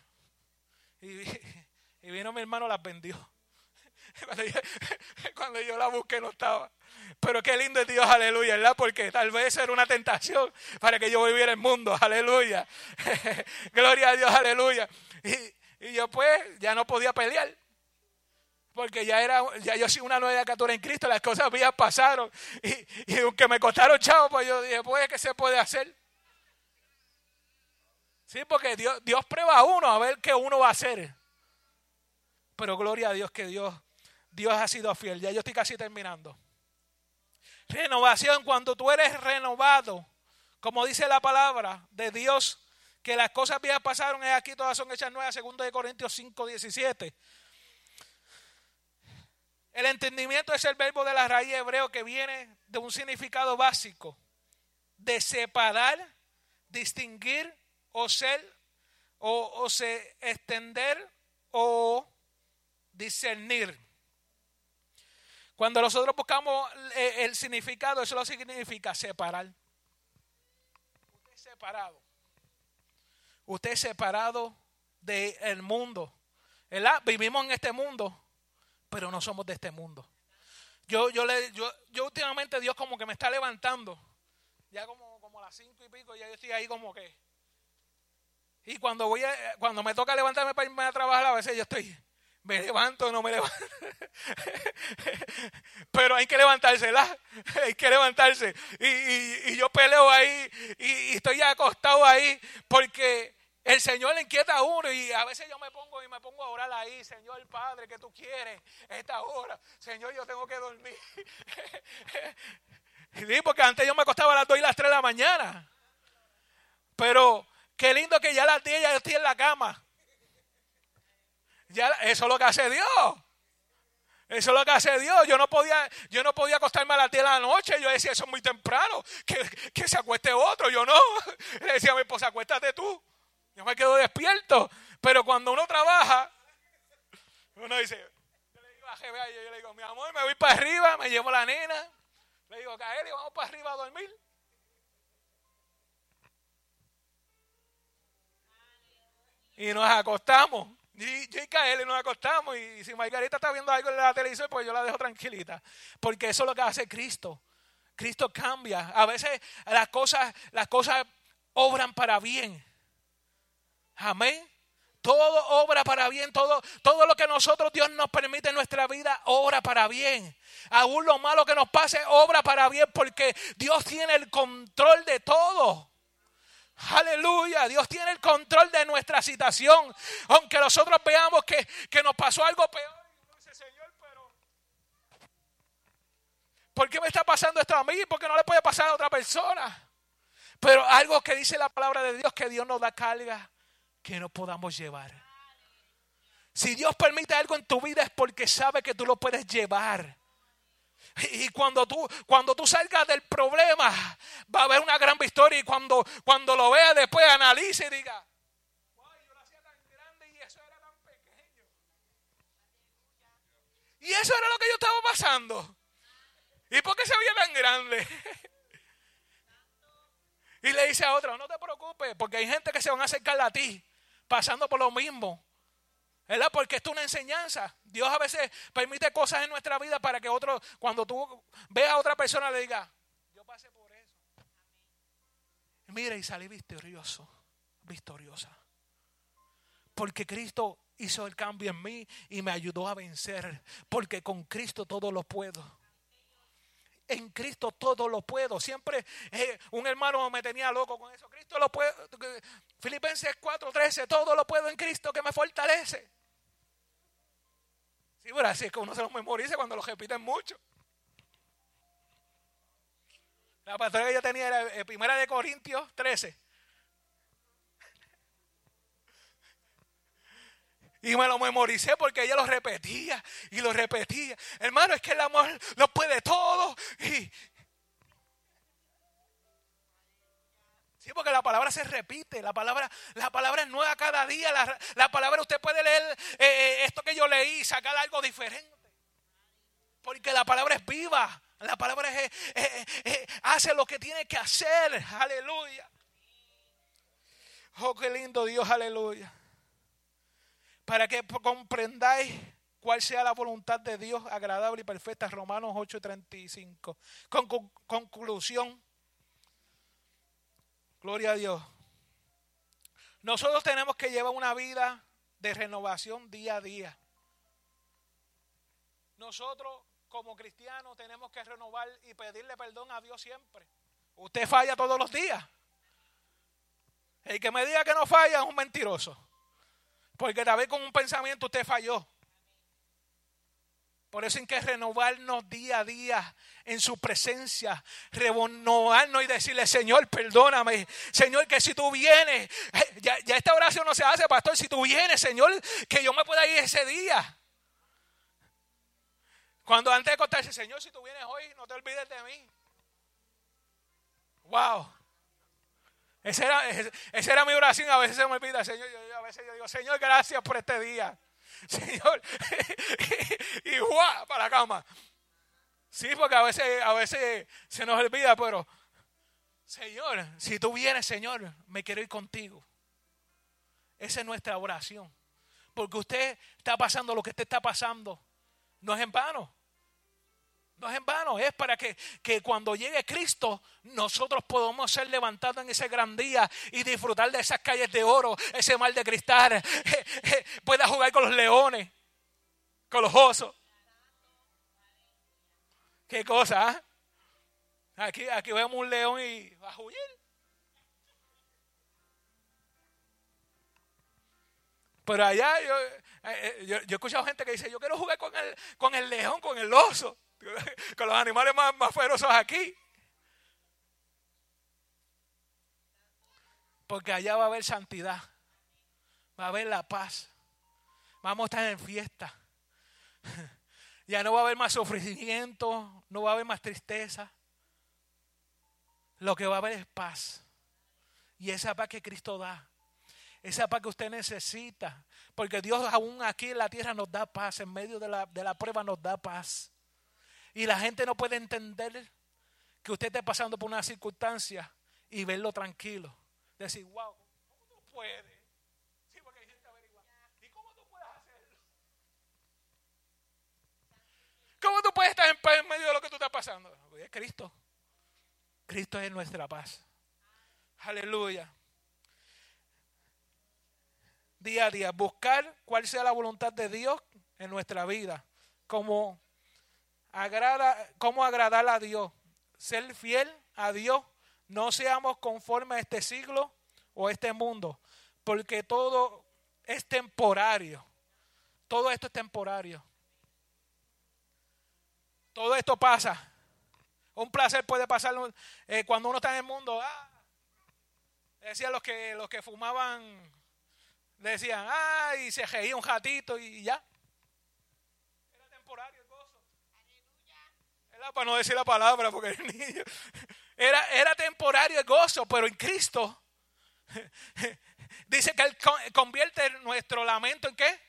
Y, y vino mi hermano, las vendió. Cuando yo, la busqué no estaba. Pero qué lindo es Dios, aleluya, ¿verdad? Porque tal vez era una tentación para que yo viviera el mundo, aleluya. Gloria a Dios, aleluya. Y, yo pues ya no podía pelear. Porque ya era, ya yo soy una nueva criatura en Cristo, las cosas mías pasaron. Y, y aunque me costaron chavos, pues yo dije, pues, ¿qué se puede hacer? Sí, porque Dios, Dios prueba a uno a ver qué uno va a hacer. Pero gloria a Dios que Dios, Dios ha sido fiel. Ya yo estoy casi terminando. Renovación, cuando tú eres renovado, como dice la palabra de Dios, que las cosas viejas pasaron, es aquí todas son hechas nuevas, segundo de Corintios 5, 17. El entendimiento es el verbo de la raíz hebreo que viene de un significado básico, de separar, distinguir o ser, o, o se extender o discernir. Cuando nosotros buscamos el significado, eso lo significa separar. Usted es separado. Usted es separado del mundo. ¿verdad? Vivimos en este mundo, pero no somos de este mundo. Yo, yo, le, yo, yo últimamente Dios como que me está levantando. Ya como, como a las cinco y pico, ya yo estoy ahí como que. Y cuando voy a, cuando me toca levantarme para irme a trabajar, a veces yo estoy, me levanto o no me levanto. Pero hay que levantarse, Hay que levantarse. Y, y, yo peleo ahí y, y, estoy acostado ahí porque el Señor le inquieta a uno y a veces yo me pongo y me pongo a orar ahí, Señor Padre, que tú quieres esta hora. Señor, yo tengo que dormir. Sí, porque antes yo me acostaba a las 2 y las 3 de la mañana. Pero qué lindo que ya las 10 ya estoy en la cama. Eso es lo que hace Dios. Eso es lo que hace Dios. Yo no podía, yo no podía acostarme a las 10 de la noche. Yo decía, eso es muy temprano. Que, que se acueste otro. Yo no. Le decía a mi esposa, acuéstate tú. Yo me quedo despierto. Pero cuando uno trabaja, uno dice, yo le digo a yo, yo le digo, mi amor, me voy para arriba, me llevo la nena. Le digo, Kaeli, vamos para arriba a dormir. Y nos acostamos. Y yo y Kaeli nos acostamos. Y si Margarita está viendo algo en la televisión, pues yo la dejo tranquilita. Porque eso es lo que hace Cristo. Cristo cambia. A veces las cosas, las cosas obran para bien. Amén. Todo obra para bien, todo, todo lo que nosotros Dios nos permite en nuestra vida obra para bien. Aún lo malo que nos pase obra para bien porque Dios tiene el control de todo. Aleluya, Dios tiene el control de nuestra situación. Aunque nosotros veamos que, que nos pasó algo peor. ¿por qué me está pasando esto a mí? Porque no le puede pasar a otra persona. Pero algo que dice la palabra de Dios, que Dios nos da carga que no podamos llevar. Si Dios permite algo en tu vida es porque sabe que tú lo puedes llevar. Y cuando tú, cuando tú salgas del problema, va a haber una gran victoria. Y cuando, cuando lo veas después, analice y diga. Y eso era lo que yo estaba pasando. ¿Y por qué se veía tan grande? Y le dice a otro, no te preocupes, porque hay gente que se van a acercar a ti pasando por lo mismo. ¿Verdad? Porque esto es una enseñanza. Dios a veces permite cosas en nuestra vida para que otro, cuando tú veas a otra persona, le diga, yo pasé por eso. Mira, y salí victorioso, victoriosa. Porque Cristo hizo el cambio en mí y me ayudó a vencer. Porque con Cristo todo lo puedo en Cristo todo lo puedo. Siempre eh, un hermano me tenía loco con eso. Cristo lo puedo. Filipenses 4:13, todo lo puedo en Cristo que me fortalece. Sí, pero así es que uno se lo memoriza cuando lo repiten mucho. La pastora que yo tenía era eh, Primera de Corintios 13. Y me lo memoricé porque ella lo repetía y lo repetía. Hermano, es que el amor lo puede todo. Y... Sí, porque la palabra se repite, la palabra, la palabra es nueva cada día. La, palabra usted puede leer eh, eh, esto que yo leí y sacar algo diferente. Porque la palabra es viva. La palabra hace lo que tiene que hacer. Aleluya. Oh, qué lindo Dios, aleluya para que comprendáis cuál sea la voluntad de Dios agradable y perfecta. Romanos 8:35. Con, conclusión. Gloria a Dios. Nosotros tenemos que llevar una vida de renovación día a día. Nosotros como cristianos tenemos que renovar y pedirle perdón a Dios siempre. Usted falla todos los días. El que me diga que no falla es un mentiroso. Porque tal vez con un pensamiento usted falló. Por eso hay que renovarnos día a día en su presencia, renovarnos y decirle, Señor, perdóname, Señor, que si tú vienes, eh, ya, ya esta oración no se hace, pastor, si tú vienes, Señor, que yo me pueda ir ese día. Cuando antes de contarse, Señor, si tú vienes hoy, no te olvides de mí. Wow. Esa era, esa era mi oración. A veces se me olvida, Señor. A veces yo digo, Señor, gracias por este día. Señor. y ¡guau! para la cama. Sí, porque a veces, a veces se nos olvida, pero Señor, si tú vienes, Señor, me quiero ir contigo. Esa es nuestra oración. Porque usted está pasando lo que usted está pasando. No es en vano. No es en vano, es para que, que, cuando llegue Cristo nosotros podamos ser levantados en ese gran día y disfrutar de esas calles de oro, ese mar de cristal, pueda jugar con los leones, con los osos. Qué cosa, ¿ah? Aquí, aquí vemos un león y va a huir. Pero allá yo, eh, eh, yo, yo, he escuchado gente que dice, yo quiero jugar con el, con el león, con el oso, con los animales más, más feroces aquí. Porque allá va a haber santidad, va a haber la paz, vamos a estar en fiesta. Ya no va a haber más sufrimiento, no va a haber más tristeza. Lo que va a haber es paz. Y esa paz que Cristo da. Esa paz que usted necesita. Porque Dios aún aquí en la tierra nos da paz. En medio de la, de la prueba nos da paz. Y la gente no puede entender que usted esté pasando por una circunstancia y verlo tranquilo. Decir, wow, ¿cómo tú puedes? Sí, porque hay gente averigua. ¿Y cómo tú puedes hacerlo? ¿Cómo tú puedes estar en paz en medio de lo que tú estás pasando? Es Cristo. Cristo es nuestra paz. Aleluya. Día a día, buscar cuál sea la voluntad de Dios en nuestra vida. Como agrada, cómo agradar a Dios. Ser fiel a Dios. No seamos conformes a este siglo o a este mundo. Porque todo es temporario. Todo esto es temporario. Todo esto pasa. Un placer puede pasar eh, cuando uno está en el mundo. Ah, decían los que, los que fumaban, decían, ah, y se reía un ratito y ya. Era temporario el gozo. Para no decir la palabra, porque el niño. Era, era temporario el gozo, pero en Cristo dice que Él convierte nuestro lamento en qué?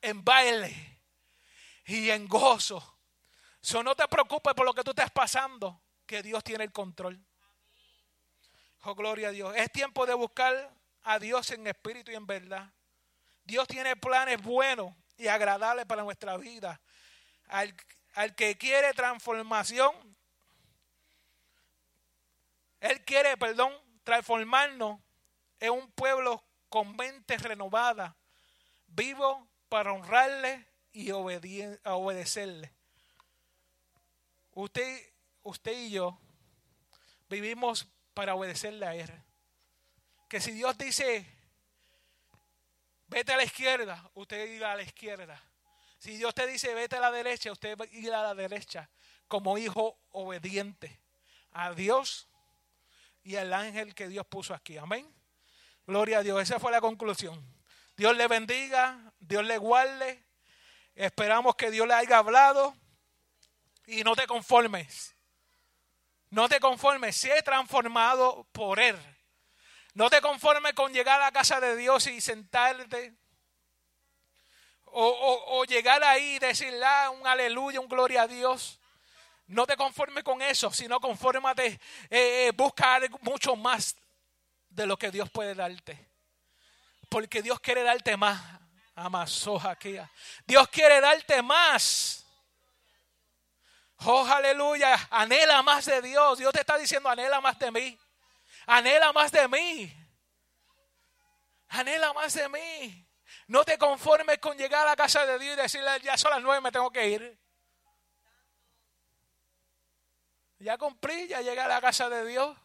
En baile y en gozo. So, no te preocupes por lo que tú estás pasando, que Dios tiene el control. Oh, gloria a Dios. Es tiempo de buscar a Dios en espíritu y en verdad. Dios tiene planes buenos y agradables para nuestra vida. Al, al que quiere transformación, Él quiere, perdón, transformarnos en un pueblo con mente renovada, vivo para honrarle y obedecerle. Usted, usted y yo vivimos para obedecerle a Él. Que si Dios dice, vete a la izquierda, usted irá a la izquierda. Si Dios te dice, vete a la derecha, usted irá a la derecha como hijo obediente a Dios y al ángel que Dios puso aquí. Amén. Gloria a Dios. Esa fue la conclusión. Dios le bendiga, Dios le guarde. Esperamos que Dios le haya hablado y no te conformes. No te conformes, sé transformado por Él. No te conformes con llegar a la casa de Dios y sentarte. O, llegar ahí y decirle ah, un aleluya, un gloria a Dios. No te conformes con eso, sino confórmate, eh, eh, busca mucho más de lo que Dios puede darte. Porque Dios quiere darte más. Amazoja aquí. Dios quiere darte más. Oh, aleluya. Anhela más de Dios. Dios te está diciendo, anhela más de mí. Anhela más de mí. Anhela más de mí. No te conformes con llegar a la casa de Dios y decirle, ya son las nueve, me tengo que ir. Ya cumplí, ya llegué a la casa de Dios.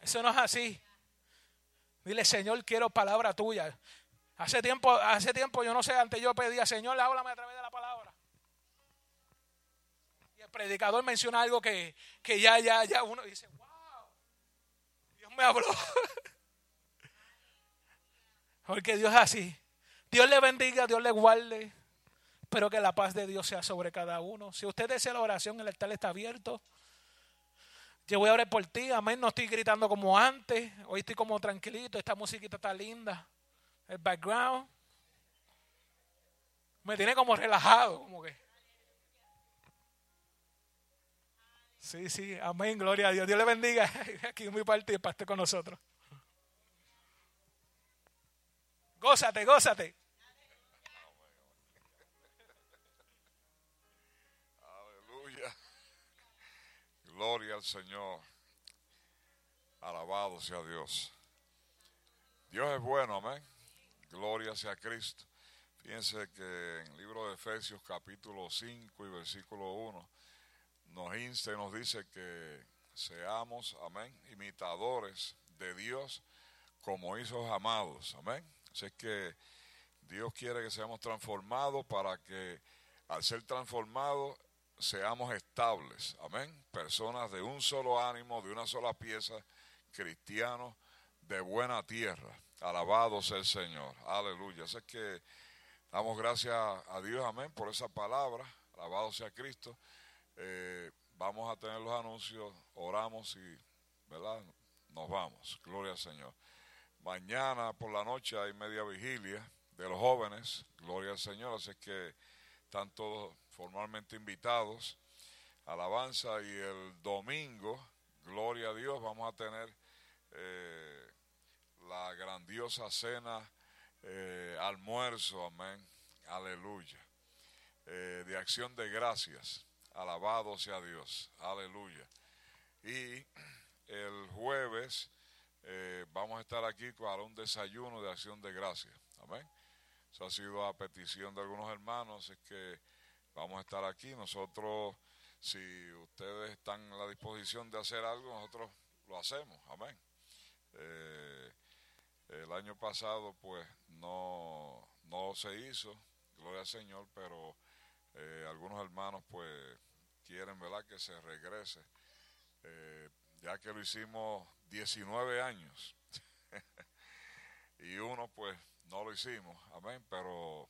Eso no es así. Dile, Señor, quiero palabra tuya. Hace tiempo, hace tiempo, yo no sé, antes yo pedía, Señor, háblame a través de la palabra. Y el predicador menciona algo que, que ya, ya, ya uno dice, wow, Dios me habló. Porque Dios es así. Dios le bendiga, Dios le guarde. Espero que la paz de Dios sea sobre cada uno. Si usted desea la oración, el altar está abierto. Yo voy a orar por ti. Amén. No estoy gritando como antes. Hoy estoy como tranquilito. Esta musiquita está linda. El background. Me tiene como relajado. Como que. Sí, sí. Amén. Gloria a Dios. Dios le bendiga. Aquí mi parte para estar con nosotros. Gózate, gózate. Aleluya. Gloria al Señor. Alabado sea Dios. Dios es bueno, amén. Gloria sea Cristo. Fíjense que en el libro de Efesios capítulo 5 y versículo 1 nos insta y nos dice que seamos, amén, imitadores de Dios como hijos amados, amén. Así es que Dios quiere que seamos transformados para que al ser transformados seamos estables. Amén. Personas de un solo ánimo, de una sola pieza, cristianos de buena tierra. Alabado sea el Señor. Aleluya. Así es que damos gracias a Dios, amén, por esa palabra. Alabado sea Cristo. Eh, vamos a tener los anuncios, oramos y, ¿verdad? Nos vamos. Gloria al Señor. Mañana por la noche hay media vigilia de los jóvenes. Gloria al Señor. Así que están todos formalmente invitados. Alabanza y el domingo, gloria a Dios, vamos a tener eh, la grandiosa cena, eh, almuerzo, amén, aleluya, eh, de acción de gracias, alabado sea Dios, aleluya. Y el jueves vamos a estar aquí para un desayuno de acción de gracias, amén. Eso ha sido a petición de algunos hermanos, es que vamos a estar aquí. Nosotros, si ustedes están a la disposición de hacer algo, nosotros lo hacemos. Amén. Eh, el año pasado, pues, no, no se hizo, gloria al Señor, pero eh, algunos hermanos, pues, quieren, ¿verdad?, que se regrese, eh, ya que lo hicimos 19 años. y uno, pues, no lo hicimos, amén, pero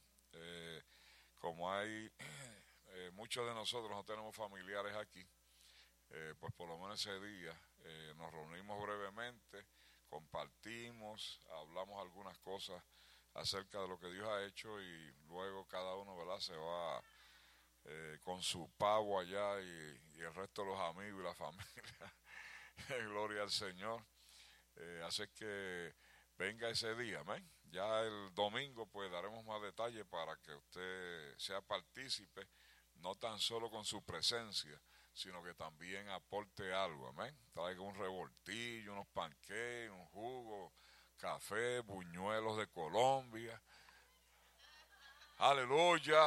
como hay eh, muchos de nosotros no tenemos familiares aquí, eh, pues por lo menos ese día eh, nos reunimos brevemente, compartimos, hablamos algunas cosas acerca de lo que Dios ha hecho y luego cada uno ¿verdad? se va con su pavo allá y, el resto de los amigos y la familia. Gloria al Señor. así que venga ese día, amén. Ya el domingo pues daremos más detalles para que usted sea partícipe no tan solo con su presencia, sino que también aporte algo, amén. Traiga un revoltillo, unos panqueques, un jugo, café, buñuelos de Colombia. Aleluya.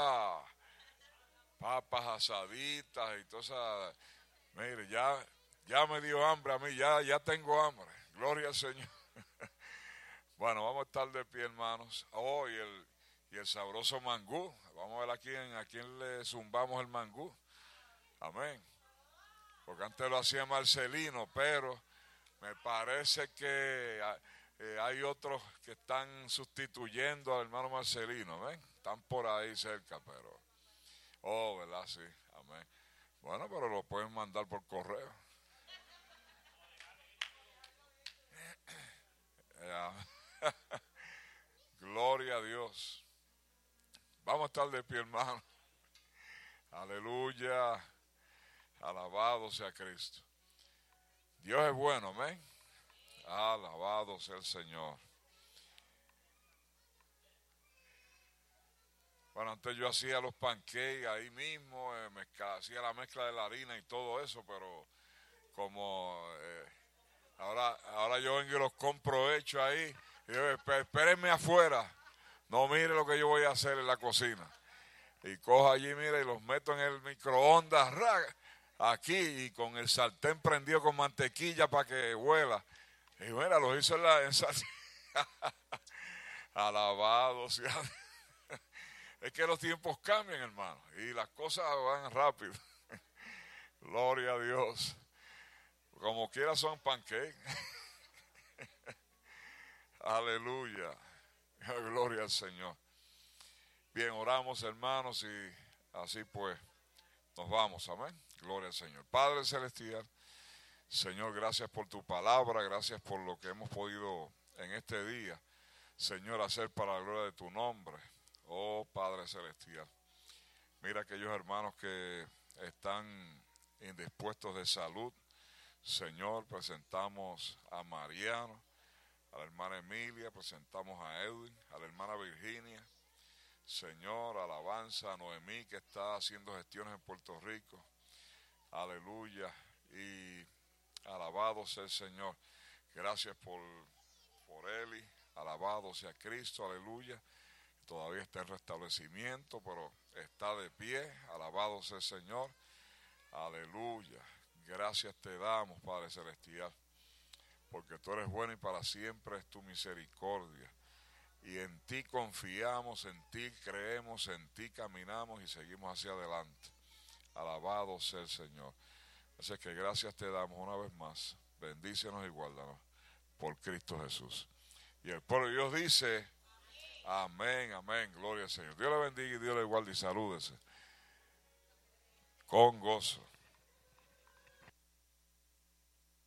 Papas asaditas y todas esas. Mire, ya, ya me dio hambre a mí, ya, ya tengo hambre. Gloria al Señor. bueno, vamos a estar de pie, hermanos. Hoy el y el sabroso mangú. Vamos a ver a quién, a quién le zumbamos el mangú. Amén. Porque antes lo hacía Marcelino, pero me parece que eh, hay otros que están sustituyendo al hermano Marcelino. Amén. Están por ahí cerca, pero. Oh, ¿verdad? Sí. Amén. Bueno, pero lo pueden mandar por correo. Gloria a Dios. Vamos a estar de pie, hermano. Aleluya. Alabado sea Cristo. Dios es bueno, amén. Alabado sea el Señor. Bueno, antes yo hacía los pancakes ahí mismo, eh, hacía la mezcla de la harina y todo eso, pero como eh, ahora, ahora yo vengo y los compro hechos ahí, y yo, espérenme afuera no mire lo que yo voy a hacer en la cocina. Y cojo allí, mire, y los meto en el microondas, aquí, y con el sartén prendido con mantequilla para que huela. Y mira, los hizo en la... Alabado sea. Es que los tiempos cambian, hermano, y las cosas van rápido. Gloria a Dios. Como quiera son pancakes. Aleluya. Gloria al Señor. Bien, oramos hermanos y así pues nos vamos. Amén. Gloria al Señor. Padre Celestial, Señor, gracias por tu palabra, gracias por lo que hemos podido en este día, Señor, hacer para la gloria de tu nombre. Oh Padre Celestial. Mira aquellos hermanos que están indispuestos de salud. Señor, presentamos a Mariano, a la hermana Emilia, presentamos a Edwin, a la hermana Virginia. Señor, alabanza a Noemí que está haciendo gestiones en Puerto Rico. Aleluya. Y alabado sea el Señor. Gracias por, por Eli. Alabado sea Cristo. Aleluya. Todavía está en restablecimiento, pero está de pie. Alabado sea el Señor. Aleluya. Gracias te damos, Padre Celestial, porque tú eres bueno y para siempre es tu misericordia. Y en ti confiamos, en ti creemos, en ti caminamos y seguimos hacia adelante. Alabado sea el Señor. Así que gracias te damos una vez más. Bendícenos y guárdanos por Cristo Jesús. Y el pueblo de Dios dice, amén, amén, gloria al Señor. Dios le bendiga y Dios le guarde y salúdese con gozo.